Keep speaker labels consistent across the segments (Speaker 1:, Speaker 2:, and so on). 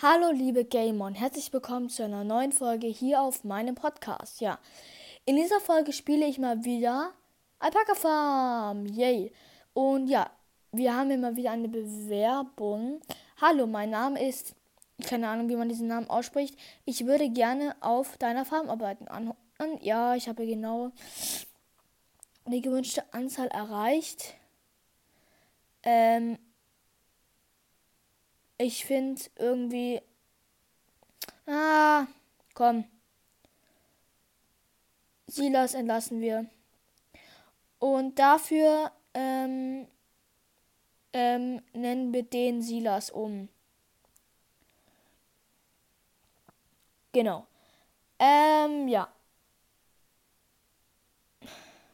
Speaker 1: Hallo liebe Gamer und herzlich willkommen zu einer neuen Folge hier auf meinem Podcast. Ja, in dieser Folge spiele ich mal wieder Alpaka Farm. Yay. Und ja, wir haben immer wieder eine Bewerbung. Hallo, mein Name ist, keine Ahnung, wie man diesen Namen ausspricht. Ich würde gerne auf deiner Farm arbeiten. An, ja, ich habe genau die gewünschte Anzahl erreicht. Ähm, ich finde irgendwie. Ah, komm. Silas entlassen wir. Und dafür ähm, ähm, nennen wir den Silas um. Genau. Ähm, ja.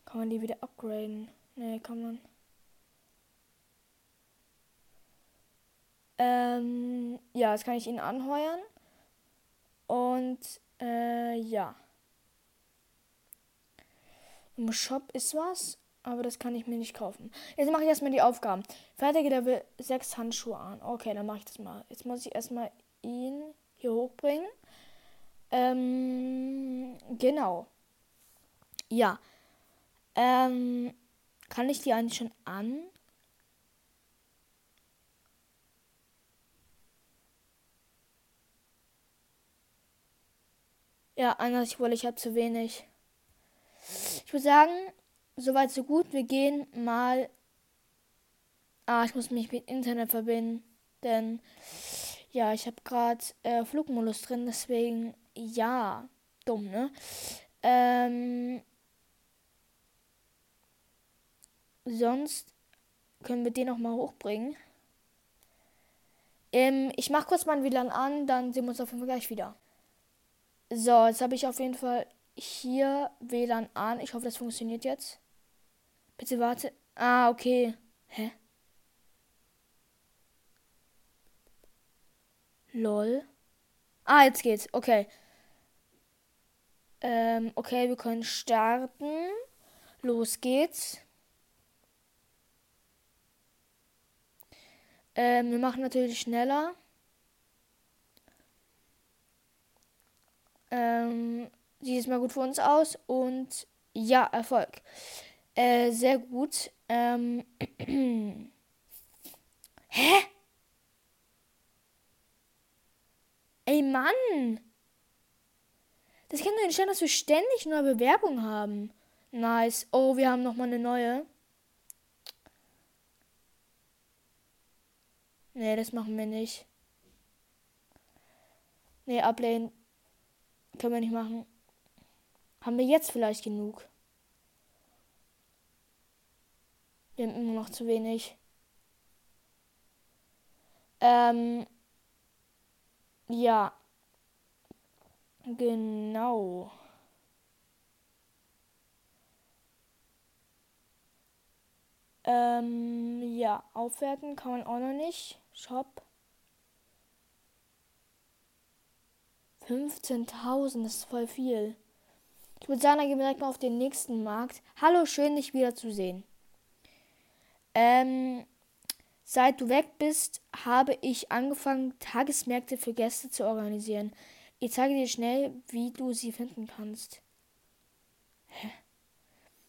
Speaker 1: Kann man die wieder upgraden? Nee, kann man. Ähm, ja, das kann ich ihn anheuern. Und äh, ja. Im Shop ist was, aber das kann ich mir nicht kaufen. Jetzt mache ich erstmal die Aufgaben. Fertige Level 6 Handschuhe an. Okay, dann mache ich das mal. Jetzt muss ich erstmal ihn hier hochbringen. Ähm, genau. Ja. Ähm, kann ich die eigentlich schon an? Ja, anders ich wollte, ich habe zu wenig. Ich würde sagen, soweit so gut. Wir gehen mal. Ah, ich muss mich mit Internet verbinden. Denn ja, ich habe gerade äh, Flugmodus drin, deswegen ja. Dumm, ne? Ähm, sonst können wir den noch mal hochbringen. Ähm, ich mache kurz mein WLAN an, dann sehen wir uns auf jeden Fall gleich wieder. So, jetzt habe ich auf jeden Fall hier WLAN an. Ich hoffe, das funktioniert jetzt. Bitte warte. Ah, okay. Hä? Lol. Ah, jetzt geht's. Okay. Ähm, okay, wir können starten. Los geht's. Ähm, wir machen natürlich schneller. Ähm, sieht es mal gut für uns aus und ja, Erfolg. Äh, sehr gut. Ähm, Hä? Ey, Mann! Das kann doch nicht sein, dass wir ständig neue Bewerbungen haben. Nice. Oh, wir haben nochmal eine neue. Nee, das machen wir nicht. Nee, ablehnen. Können wir nicht machen. Haben wir jetzt vielleicht genug? Wir haben immer noch zu wenig. Ähm. Ja. Genau. Ähm, ja, aufwerten kann man auch noch nicht. Shop. 15.000, das ist voll viel. Ich würde sagen, dann gehen wir direkt mal auf den nächsten Markt. Hallo, schön, dich wiederzusehen. Ähm, seit du weg bist, habe ich angefangen, Tagesmärkte für Gäste zu organisieren. Ich zeige dir schnell, wie du sie finden kannst.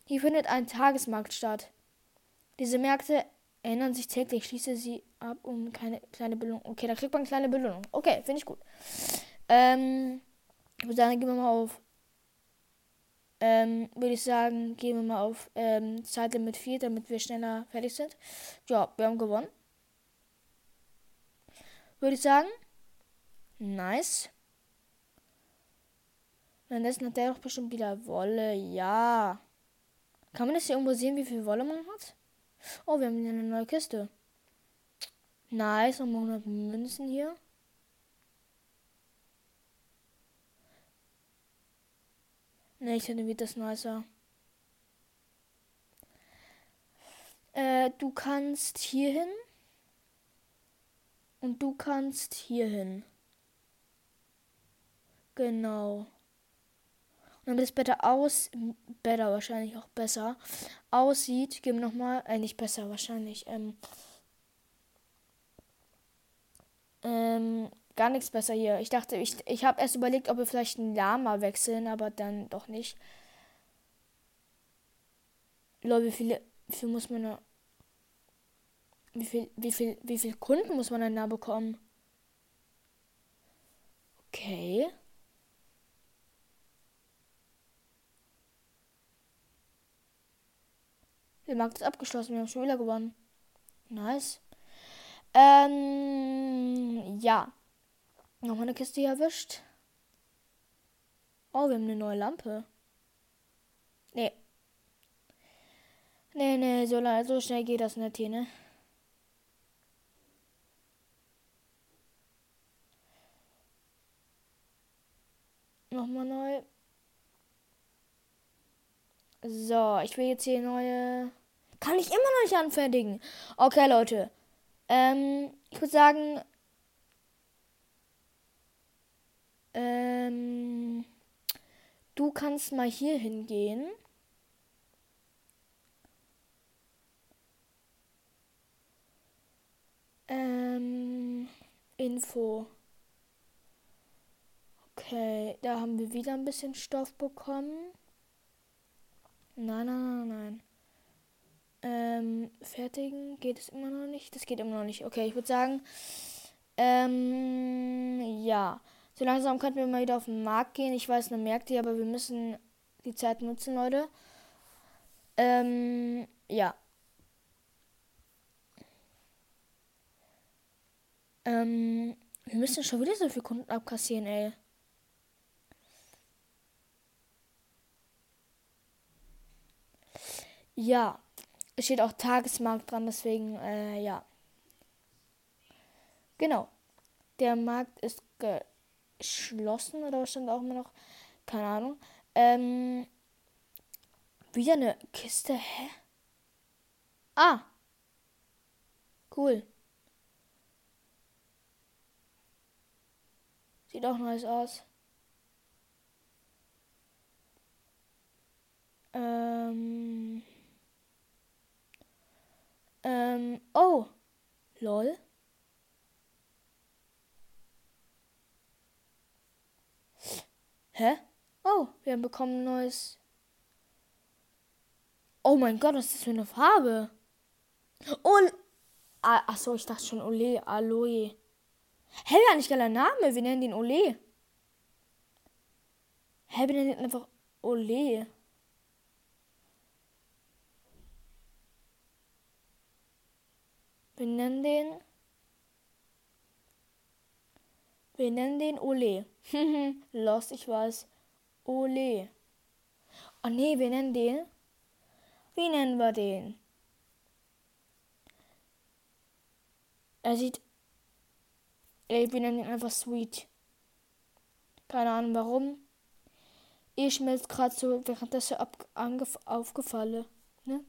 Speaker 1: Hier findet ein Tagesmarkt statt. Diese Märkte ändern sich täglich. Schließe sie ab, um keine kleine Belohnung. Okay, da kriegt man eine kleine Belohnung. Okay, finde ich gut. Ähm, ich würde sagen, gehen wir mal auf. Ähm, würde ich sagen, gehen wir mal auf ähm, Zeitlimit 4, damit wir schneller fertig sind. Ja, wir haben gewonnen. Würde ich sagen. Nice. Dann hat der doch bestimmt wieder Wolle. Ja. Kann man das hier irgendwo sehen, wie viel Wolle man hat? Oh, wir haben hier eine neue Kiste. Nice, nochmal 100 Münzen hier. Ne, ich finde das nicer. Äh, du kannst hier hin. Und du kannst hier hin. Genau. Und damit es besser aus, besser wahrscheinlich auch besser aussieht, geben wir nochmal, äh, nicht besser wahrscheinlich, ähm, ähm, gar nichts besser hier. Ich dachte, ich, ich habe erst überlegt, ob wir vielleicht ein Lama wechseln, aber dann doch nicht. Leute, wie viele, wie viel muss man da, wie viel, wie viel, wie viel Kunden muss man denn da bekommen? Okay. Der Markt ist abgeschlossen. Wir haben schon wieder gewonnen. Nice. Ähm, ja. Nochmal eine Kiste erwischt. Oh, wir haben eine neue Lampe. Nee. Nee, nee, so, so schnell geht das nicht hier, ne? Nochmal neu. So, ich will jetzt hier neue. Kann ich immer noch nicht anfertigen. Okay, Leute. Ähm, ich würde sagen. Ähm, du kannst mal hier hingehen. Ähm, Info. Okay, da haben wir wieder ein bisschen Stoff bekommen. Nein, nein, nein, nein. Ähm, fertigen geht es immer noch nicht. Das geht immer noch nicht. Okay, ich würde sagen, ähm, ja. So langsam könnten wir mal wieder auf den Markt gehen. Ich weiß, eine Märkte, aber wir müssen die Zeit nutzen, Leute. Ähm, ja. Ähm, wir müssen schon wieder so viel Kunden abkassieren, ey. Ja, es steht auch Tagesmarkt dran, deswegen, äh, ja. Genau. Der Markt ist geschlossen oder was stand auch immer noch? Keine Ahnung. Ähm, wieder eine Kiste, hä? Ah. Cool. Sieht auch nice aus. Ähm. Ähm, oh. Lol. Hä? Oh, wir haben bekommen ein neues. Oh mein Gott, was ist das für eine Farbe? Oh. Ah, achso, ich dachte schon Ole, Aloe. Hä, gar nicht geiler Name. Wir nennen den Ole. Hä, wir nennen den einfach Ole. Wir nennen den. Wir nennen den Ole. Lost, ich weiß. Ole. Oh nee, wir nennen den. Wie nennen wir den? Er sieht. Ey, wir nennen ihn einfach Sweet. Keine Ahnung warum. Ich mir gerade so währenddessen aufgefallen. Ne?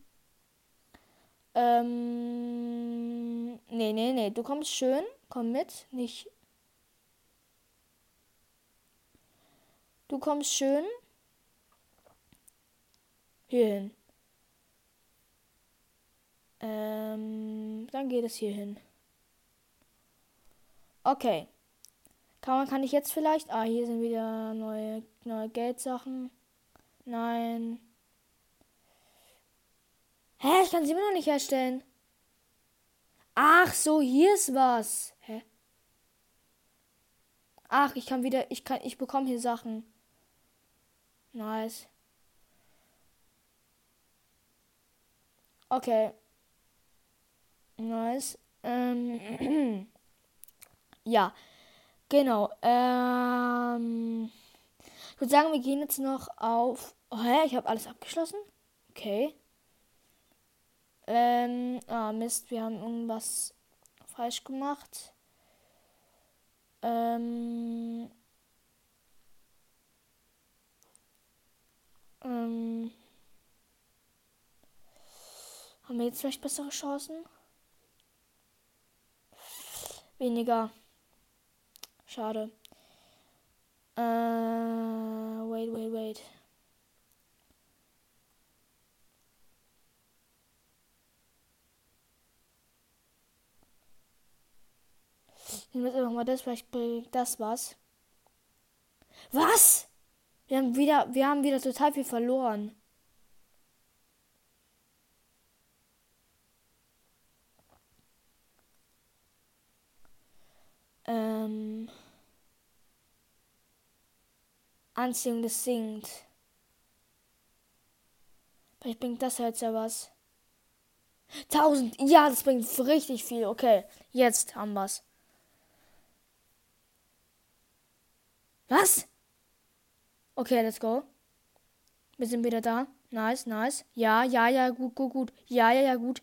Speaker 1: Ähm, nee, nee, nee. Du kommst schön. Komm mit. Nicht. Du kommst schön. Hier hin. Ähm, dann geht es hier hin. Okay. Kann, man, kann ich jetzt vielleicht. Ah, hier sind wieder neue, neue Geldsachen. Nein. Hä, ich kann sie immer noch nicht herstellen. Ach so, hier ist was. Hä? Ach, ich kann wieder, ich kann, ich bekomme hier Sachen. Nice. Okay. Nice. Ähm, ja, genau. Ähm, ich würde sagen, wir gehen jetzt noch auf. Oh, hä, ich habe alles abgeschlossen. Okay. Ähm, ah, Mist, wir haben irgendwas falsch gemacht. Ähm, ähm, haben wir jetzt vielleicht bessere Chancen? Weniger. Schade. Äh, wait, wait, wait. Ich nehme jetzt einfach mal das, vielleicht bringt das was. Was? Wir haben wieder, wir haben wieder total viel verloren. Ähm. Anziehung des singt. Vielleicht bringt das jetzt ja was. 1000. Ja, das bringt richtig viel. Okay, jetzt haben wir's. Was? Okay, let's go. Wir sind wieder da. Nice, nice. Ja, ja, ja, gut, gut, gut. Ja, ja, ja, gut.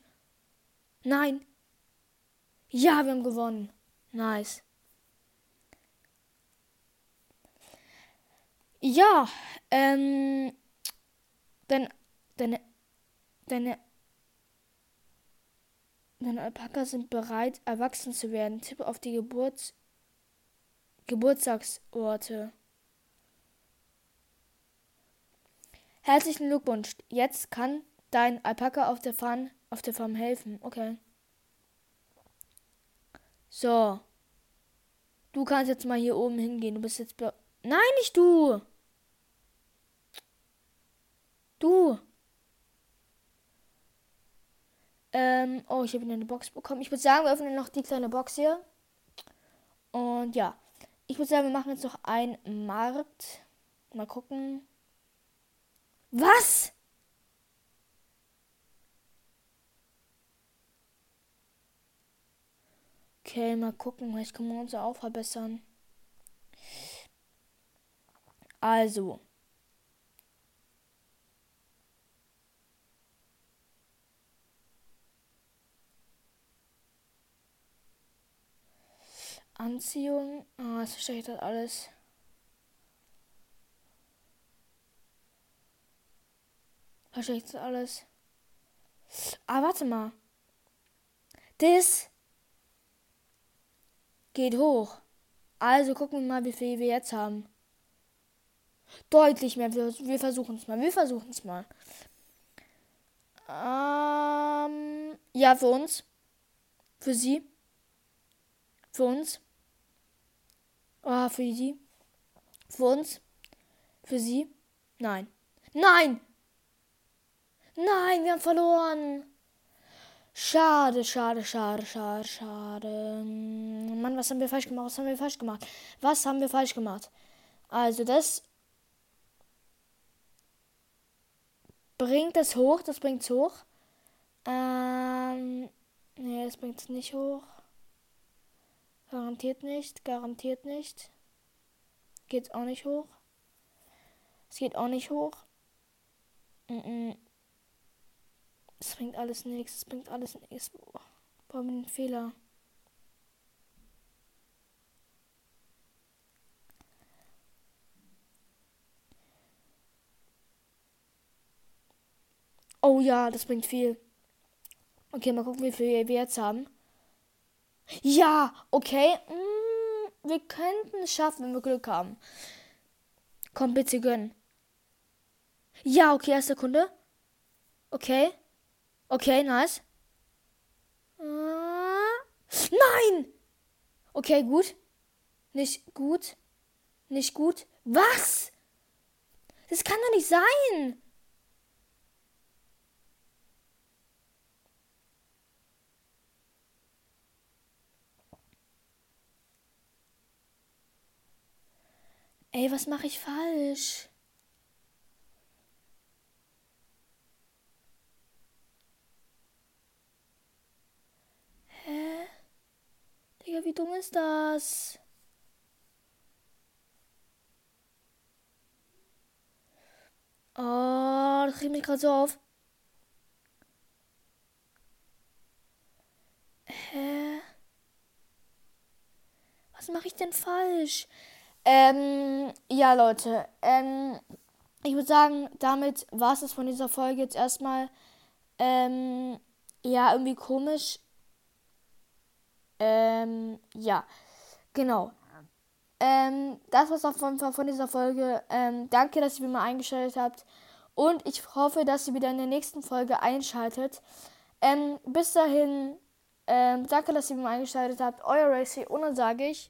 Speaker 1: Nein. Ja, wir haben gewonnen. Nice. Ja, ähm, deine, deine, deine, deine Alpaka sind bereit, erwachsen zu werden. Tipp auf die Geburts, Geburtstagsorte. Herzlichen Glückwunsch. Jetzt kann dein Alpaka auf der Farm, auf der Farm helfen. Okay. So. Du kannst jetzt mal hier oben hingehen. Du bist jetzt. Nein, nicht du! Du! Ähm, oh, ich habe eine Box bekommen. Ich würde sagen, wir öffnen noch die kleine Box hier. Und ja. Ich würde sagen, wir machen jetzt noch einen Markt. Mal gucken. Was? Okay, mal gucken. Vielleicht können wir uns auch verbessern. Also. Anziehung. Ah, das versteht das alles. Das alles. Ah, warte mal. Das geht hoch. Also gucken wir mal, wie viel wir jetzt haben. Deutlich mehr. Wir, versuchen es mal. Wir versuchen es mal. Ähm, ja, für uns. Für sie. Für uns. Ah, für sie. Für uns. Für sie. Nein. Nein! Nein, wir haben verloren. Schade, schade, schade, schade, schade. Mann, was haben wir falsch gemacht? Was haben wir falsch gemacht? Was haben wir falsch gemacht? Also, das bringt es hoch. Das bringt es hoch. Ähm, nee, das bringt es nicht hoch. Garantiert nicht, garantiert nicht. Geht's auch nicht hoch. Es geht auch nicht hoch. Mm -mm. Es bringt alles nichts, es bringt alles nichts. Boah, mit Fehler. Oh ja, das bringt viel. Okay, mal gucken, wie viel wir jetzt haben. Ja, okay. Mm, wir könnten es schaffen, wenn wir Glück haben. Komm, bitte gönn. Ja, okay, erste Kunde. Okay. Okay, nice. Nein! Okay, gut. Nicht gut. Nicht gut. Was? Das kann doch nicht sein. Ey, was mache ich falsch? Hä? Digga, wie dumm ist das? Oh, das regt mich gerade so auf. Hä? Was mache ich denn falsch? Ähm, ja, Leute. Ähm, ich würde sagen, damit war es das von dieser Folge jetzt erstmal. Ähm, ja, irgendwie komisch. Ähm, ja, genau. Ähm, das war's auf jeden Fall von dieser Folge. Ähm, danke, dass ihr mir mal eingeschaltet habt. Und ich hoffe, dass ihr wieder in der nächsten Folge einschaltet. Ähm, bis dahin, Ähm, danke, dass ihr mir eingeschaltet habt. Euer Racy. Und dann sage ich.